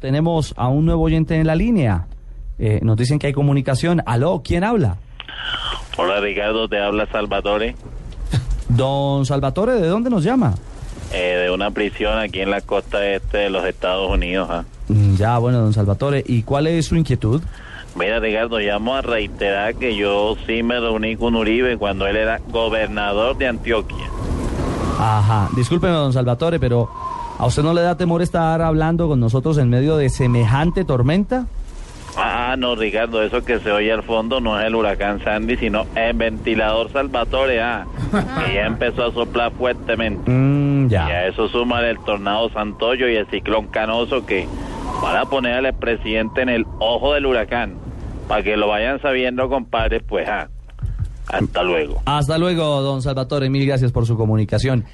Tenemos a un nuevo oyente en la línea. Eh, nos dicen que hay comunicación. Aló, ¿quién habla? Hola Ricardo, te habla Salvatore, Don Salvatore, ¿de dónde nos llama? eh, de una prisión aquí en la costa este de los Estados Unidos. Mm, Ya, bueno, don Salvatore. ¿Y cuál es su inquietud? Mira Ricardo, llamo a reiterar que yo sí me reuní con Uribe cuando él era gobernador de Antioquia. Ajá. Discúlpeme, don Salvatore, pero ¿a usted no le da temor estar hablando con nosotros en medio de semejante tormenta? Ah, no Ricardo, eso que se oye al fondo no es el huracán Sandy, sino el ventilador Salvatore, ah, que ya empezó a soplar fuertemente. Mm, Y a ya. eso suma el tornado Santoyo y el ciclón Canoso que van a poner al presidente en el ojo del huracán. Para que lo vayan sabiendo, compadre, pues ah, hasta luego. Hasta luego, don Salvatore. Mil gracias por su comunicación.